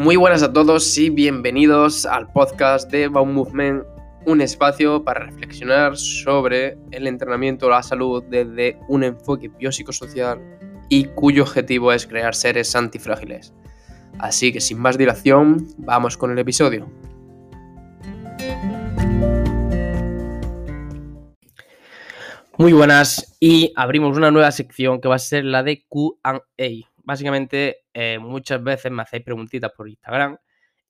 Muy buenas a todos y bienvenidos al podcast de Baum Movement, un espacio para reflexionar sobre el entrenamiento o la salud desde un enfoque biopsicosocial y cuyo objetivo es crear seres antifrágiles. Así que sin más dilación, vamos con el episodio. Muy buenas y abrimos una nueva sección que va a ser la de QA básicamente eh, muchas veces me hacéis preguntitas por Instagram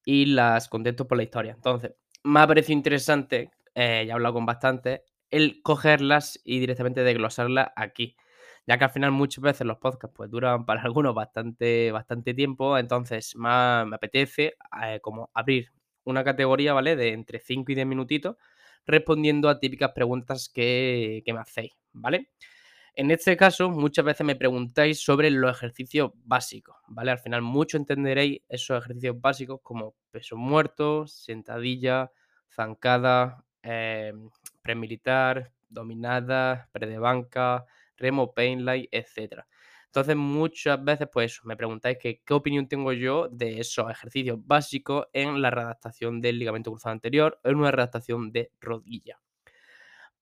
y las contesto por la historia. Entonces, me ha parecido interesante, eh, ya he hablado con bastante, el cogerlas y directamente desglosarlas aquí. Ya que al final muchas veces los podcasts pues duran para algunos bastante, bastante tiempo, entonces me apetece eh, como abrir una categoría, ¿vale? De entre 5 y 10 minutitos respondiendo a típicas preguntas que, que me hacéis, ¿vale? En este caso, muchas veces me preguntáis sobre los ejercicios básicos, ¿vale? Al final, mucho entenderéis esos ejercicios básicos como peso muerto, sentadilla, zancada, eh, premilitar, dominada, pre de banca, remo, painlight, etc. Entonces, muchas veces, pues me preguntáis qué opinión tengo yo de esos ejercicios básicos en la redactación del ligamento cruzado anterior o en una redactación de rodilla.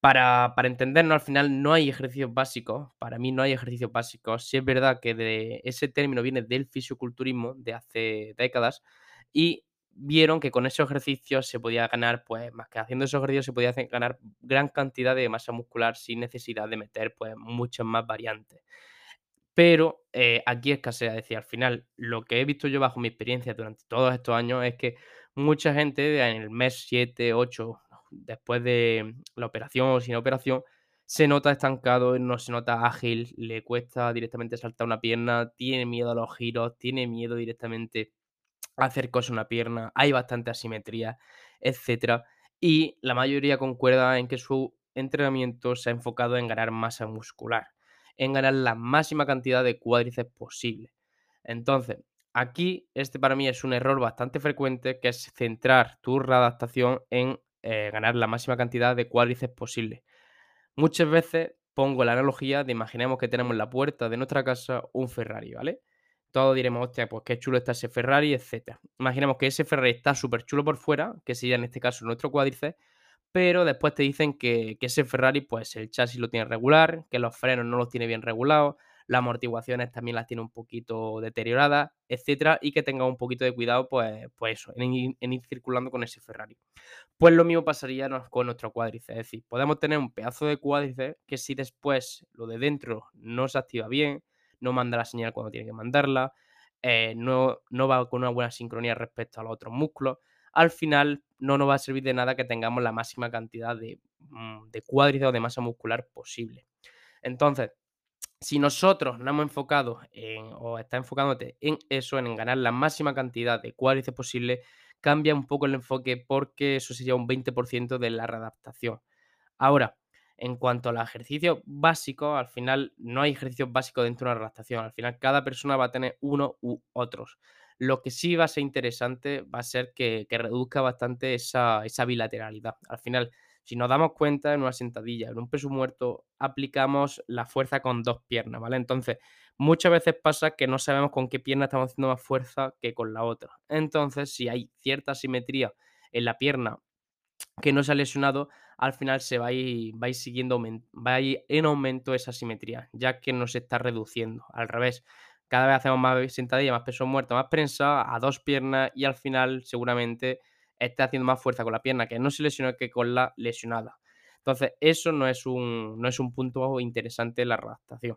Para, entendernos, al final no hay ejercicios básicos. Para mí no hay ejercicios básicos. Sí es verdad que de ese término viene del fisioculturismo de hace décadas y vieron que con esos ejercicios se podía ganar, pues más que haciendo esos ejercicios se podía ganar gran cantidad de masa muscular sin necesidad de meter pues muchas más variantes. Pero eh, aquí escasea, decir, al final lo que he visto yo bajo mi experiencia durante todos estos años es que mucha gente en el mes 7, 8, después de la operación o sin operación, se nota estancado, no se nota ágil, le cuesta directamente saltar una pierna, tiene miedo a los giros, tiene miedo directamente a hacer cosas una pierna, hay bastante asimetría, etc. Y la mayoría concuerda en que su entrenamiento se ha enfocado en ganar masa muscular, en ganar la máxima cantidad de cuádriceps posible. Entonces, aquí este para mí es un error bastante frecuente, que es centrar tu readaptación en eh, ganar la máxima cantidad de cuádriceps posible. Muchas veces pongo la analogía de imaginemos que tenemos en la puerta de nuestra casa un Ferrari, ¿vale? Todos diremos, hostia, pues qué chulo está ese Ferrari, etc. Imaginemos que ese Ferrari está súper chulo por fuera, que sería en este caso nuestro cuádriceps, pero después te dicen que, que, ese Ferrari, pues el chasis lo tiene regular, que los frenos no los tiene bien regulados, las amortiguaciones también las tiene un poquito deterioradas, etcétera, y que tenga un poquito de cuidado, pues, pues eso, en, ir circulando con ese Ferrari. Pues lo mismo pasaría con nuestro cuádriceps, es decir, podemos tener un pedazo de cuádriceps que si después lo de dentro no se activa bien, no manda la señal cuando tiene que mandarla, eh, no, no va con una buena sincronía respecto a los otros músculos, al final no nos va a servir de nada que tengamos la máxima cantidad de, mm, de cuádriceps o de masa muscular posible. Entonces, si nosotros nos hemos enfocado en, o está enfocándote en eso, en ganar la máxima cantidad de cuádriceps posible, cambia un poco el enfoque porque eso sería un 20% de la readaptación. Ahora, en cuanto a los ejercicios básicos, al final no hay ejercicios básicos dentro de una readaptación. Al final cada persona va a tener uno u otros. Lo que sí va a ser interesante va a ser que, reduzca bastante esa, esa bilateralidad. Al final, si nos damos cuenta, en una sentadilla, en un peso muerto, aplicamos la fuerza con dos piernas, ¿vale? Entonces, muchas veces pasa que no sabemos con qué pierna estamos haciendo más fuerza que con la otra. Entonces, si hay cierta simetría en la pierna que no se ha lesionado, al final se va a ir, va siguiendo, va en aumento esa simetría, ya que no se está reduciendo. Al revés, cada vez hacemos más sentadilla, más peso muerto, más prensa a dos piernas y al final seguramente esté haciendo más fuerza con la pierna que no se lesionó que con la lesionada. Entonces, eso no es un, no es un punto interesante en la redactación.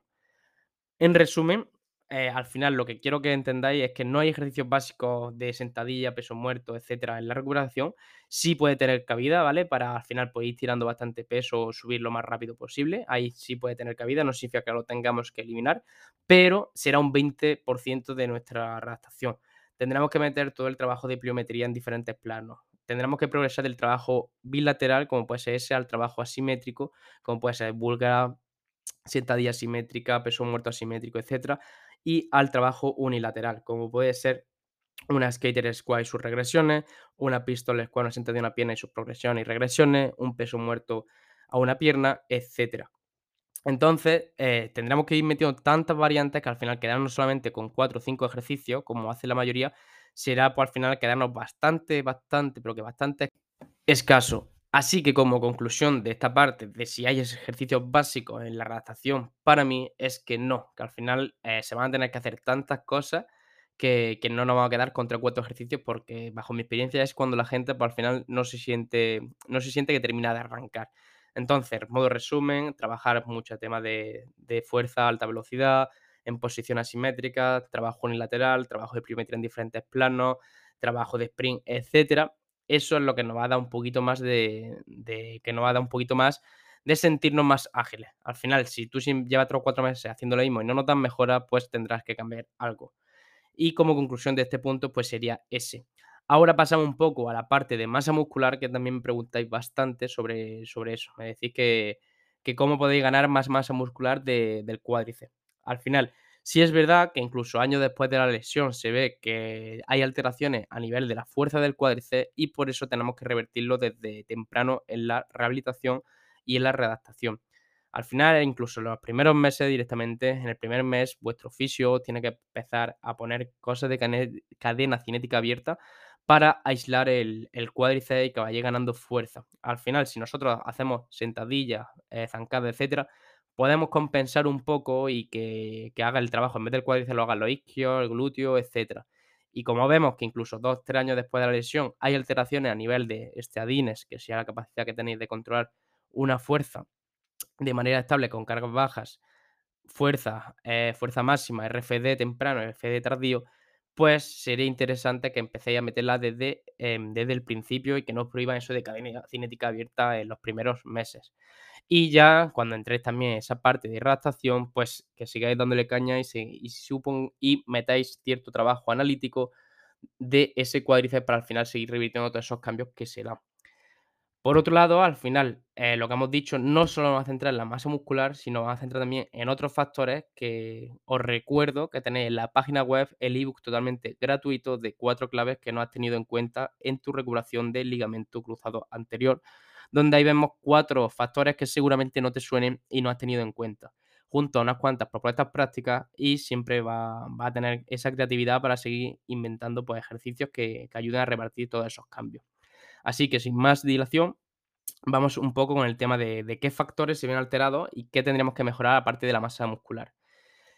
En resumen, eh, al final lo que quiero que entendáis es que no hay ejercicios básicos de sentadilla, peso muerto, etcétera, en la recuperación. Sí puede tener cabida, ¿vale? Para al final pues, ir tirando bastante peso o subir lo más rápido posible. Ahí sí puede tener cabida, no significa que lo tengamos que eliminar, pero será un 20% de nuestra redactación tendremos que meter todo el trabajo de pliometría en diferentes planos. Tendremos que progresar del trabajo bilateral, como puede ser ese, al trabajo asimétrico, como puede ser búlgara, sentadilla asimétrica, peso muerto asimétrico, etc. Y al trabajo unilateral, como puede ser una skater squat y sus regresiones, una pistol squat, una sentadilla una pierna y sus progresiones y regresiones, un peso muerto a una pierna, etcétera. Entonces, eh, tendremos que ir metiendo tantas variantes que al final quedarnos solamente con cuatro o cinco ejercicios, como hace la mayoría, será pues al final quedarnos bastante, bastante, pero que bastante escaso. Así que como conclusión de esta parte de si hay ejercicios básicos en la redactación, para mí es que no, que al final eh, se van a tener que hacer tantas cosas que, que no nos vamos a quedar con tres o cuatro ejercicios porque bajo mi experiencia es cuando la gente pues, al final no se siente, no se siente que termina de arrancar. Entonces, modo resumen, trabajar mucho el tema de, de fuerza, alta velocidad, en posición asimétrica, trabajo unilateral, trabajo de pliometría en diferentes planos, trabajo de sprint, etcétera. Eso es lo que nos va a dar un poquito más de, que nos va a dar un poquito más de sentirnos más ágiles. Al final, si tú llevas 3 o 4 meses haciendo lo mismo y no notas mejora, pues tendrás que cambiar algo. Y como conclusión de este punto, pues sería ese. Ahora pasamos un poco a la parte de masa muscular, que también me preguntáis bastante sobre, sobre eso. Me decís que, que cómo podéis ganar más masa muscular del cuádriceps. Al final, sí es verdad que incluso años después de la lesión se ve que hay alteraciones a nivel de la fuerza del cuádriceps y por eso tenemos que revertirlo desde temprano en la rehabilitación y en la readaptación. Al final, incluso en los primeros meses directamente, en el primer mes, vuestro fisio tiene que empezar a poner cosas de cadena cinética abierta para aislar el, cuádriceps y que vaya ganando fuerza. Al final, si nosotros hacemos sentadillas, eh, zancadas, etcétera, podemos compensar un poco y que, haga el trabajo, en vez del cuádriceps lo haga los isquios, el glúteo, etcétera. Y como vemos que incluso dos, tres años después de la lesión hay alteraciones a nivel de esteadines, que sea la capacidad que tenéis de controlar una fuerza de manera estable con cargas bajas, fuerza, eh, fuerza máxima, RFD temprano, RFD tardío, pues sería interesante que empecéis a meterla desde, em, desde el principio y que no os prohíban eso de cadena cinética abierta en los primeros meses. Y ya cuando entréis también en esa parte de redactación, pues que sigáis dándole caña y, y, y metáis cierto trabajo analítico de ese cuádriceps para al final seguir revirtiendo todos esos cambios que se dan. Por otro lado, al final, eh, lo que hemos dicho no solo nos va a centrar en la masa muscular, sino va a centrar también en otros factores que os recuerdo que tenéis en la página web el ebook totalmente gratuito de cuatro claves que no has tenido en cuenta en tu recuperación del ligamento cruzado anterior, donde ahí vemos cuatro factores que seguramente no te suenen y no has tenido en cuenta, junto a unas cuantas propuestas prácticas y siempre va, a tener esa creatividad para seguir inventando pues, ejercicios que ayuden a repartir todos esos cambios. Así que sin más dilación, vamos un poco con el tema de, qué factores se ven alterados y qué tendríamos que mejorar aparte de la masa muscular.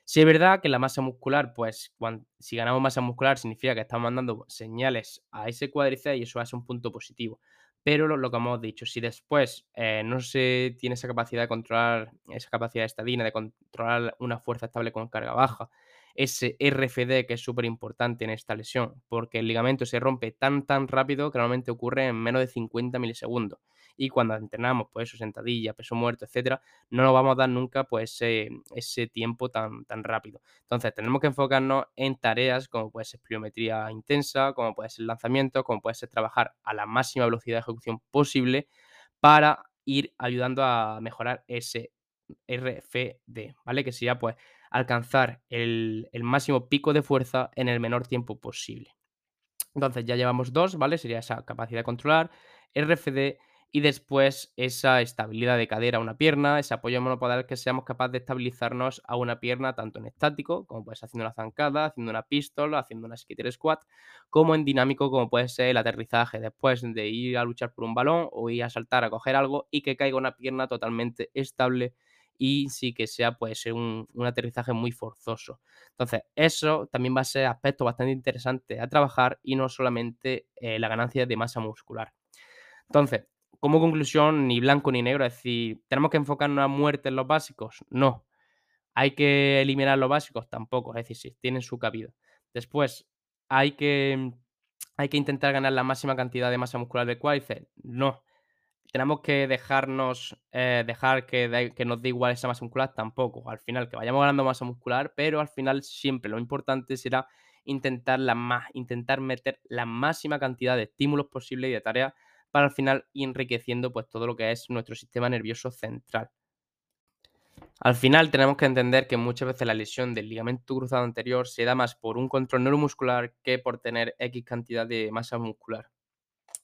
Si es verdad que la masa muscular, pues si ganamos masa muscular significa que estamos mandando señales a ese cuádriceps y eso hace un punto positivo. Pero lo, que hemos dicho, si después eh, no se tiene esa capacidad de controlar, esa capacidad estadina de controlar una fuerza estable con carga baja, ese RFD que es súper importante en esta lesión, porque el ligamento se rompe tan tan rápido que normalmente ocurre en menos de 50 milisegundos. Y cuando entrenamos, pues eso, sentadilla, peso muerto, etcétera, no nos vamos a dar nunca pues ese, tiempo tan, tan rápido. Entonces, tenemos que enfocarnos en tareas como puede ser pliometría intensa, como puede ser lanzamiento, como puede ser trabajar a la máxima velocidad de ejecución posible para ir ayudando a mejorar ese RFD, ¿vale? Que sería pues alcanzar el, máximo pico de fuerza en el menor tiempo posible. Entonces ya llevamos dos, ¿vale? Sería esa capacidad de controlar, RFD y después esa estabilidad de cadera a una pierna, ese apoyo monopodal que seamos capaces de estabilizarnos a una pierna tanto en estático, como puede ser haciendo una zancada, haciendo una pistola, haciendo una skitter squat, como en dinámico, como puede ser el aterrizaje después de ir a luchar por un balón o ir a saltar a coger algo y que caiga una pierna totalmente estable y sí que sea puede ser un, aterrizaje muy forzoso. Entonces, eso también va a ser aspecto bastante interesante a trabajar y no solamente eh, la ganancia de masa muscular. Entonces, como conclusión, ni blanco ni negro, es decir, ¿tenemos que enfocarnos a muerte en los básicos? No. ¿Hay que eliminar los básicos? Tampoco, es decir, sí, tienen su cabida. Después, ¿hay que, hay que intentar ganar la máxima cantidad de masa muscular de cuádriceps? No tenemos que dejarnos, eh, dejar que, nos dé igual esa masa muscular, tampoco. Al final, que vayamos ganando masa muscular, pero al final siempre lo importante será intentar, la más, intentar meter la máxima cantidad de estímulos posibles y de tareas para al final ir enriqueciendo pues, todo lo que es nuestro sistema nervioso central. Al final tenemos que entender que muchas veces la lesión del ligamento cruzado anterior se da más por un control neuromuscular que por tener X cantidad de masa muscular.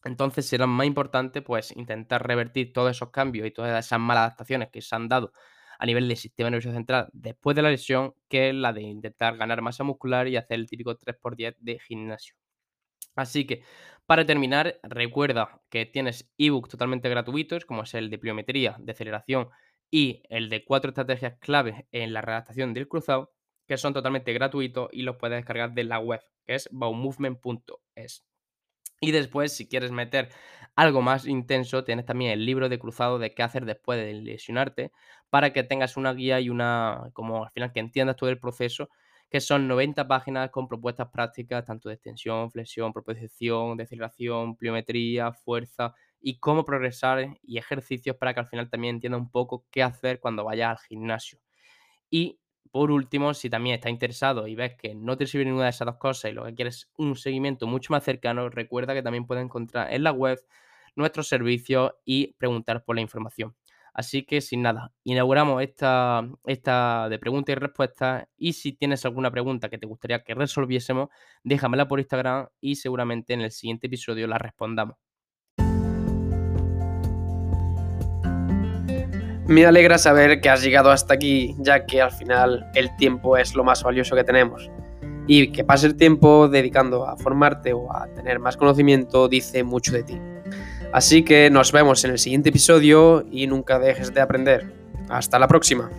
Entonces será más importante pues intentar revertir todos esos cambios y todas esas malas adaptaciones que se han dado a nivel del sistema nervioso central después de la lesión que la de intentar ganar masa muscular y hacer el típico 3x10 de gimnasio. Así que, para terminar, recuerda que tienes ebooks totalmente gratuitos, como es el de pliometría, de aceleración y el de cuatro estrategias clave en la redactación del cruzado, que son totalmente gratuitos y los puedes descargar de la web, que es bowmovement.es. Y después, si quieres meter algo más intenso, tienes también el libro de cruzado de qué hacer después de lesionarte, para que tengas una guía y una, como al final que entiendas todo el proceso, que son 90 páginas con propuestas prácticas, tanto de extensión, flexión, propulsión, deceleración, pliometría, fuerza y cómo progresar y ejercicios para que al final también entiendas un poco qué hacer cuando vayas al gimnasio. Y por último, si también estás interesado y ves que no te sirve ninguna de esas dos cosas y lo que quieres es un seguimiento mucho más cercano, recuerda que también puedes encontrar en la web nuestros servicios y preguntar por la información. Así que sin nada, inauguramos esta, esta de preguntas y respuestas y si tienes alguna pregunta que te gustaría que resolviésemos, déjamela por Instagram y seguramente en el siguiente episodio la respondamos. Me alegra saber que has llegado hasta aquí, ya que al final el tiempo es lo más valioso que tenemos. Y que pase el tiempo dedicando a formarte o a tener más conocimiento dice mucho de ti. Así que nos vemos en el siguiente episodio y nunca dejes de aprender. Hasta la próxima.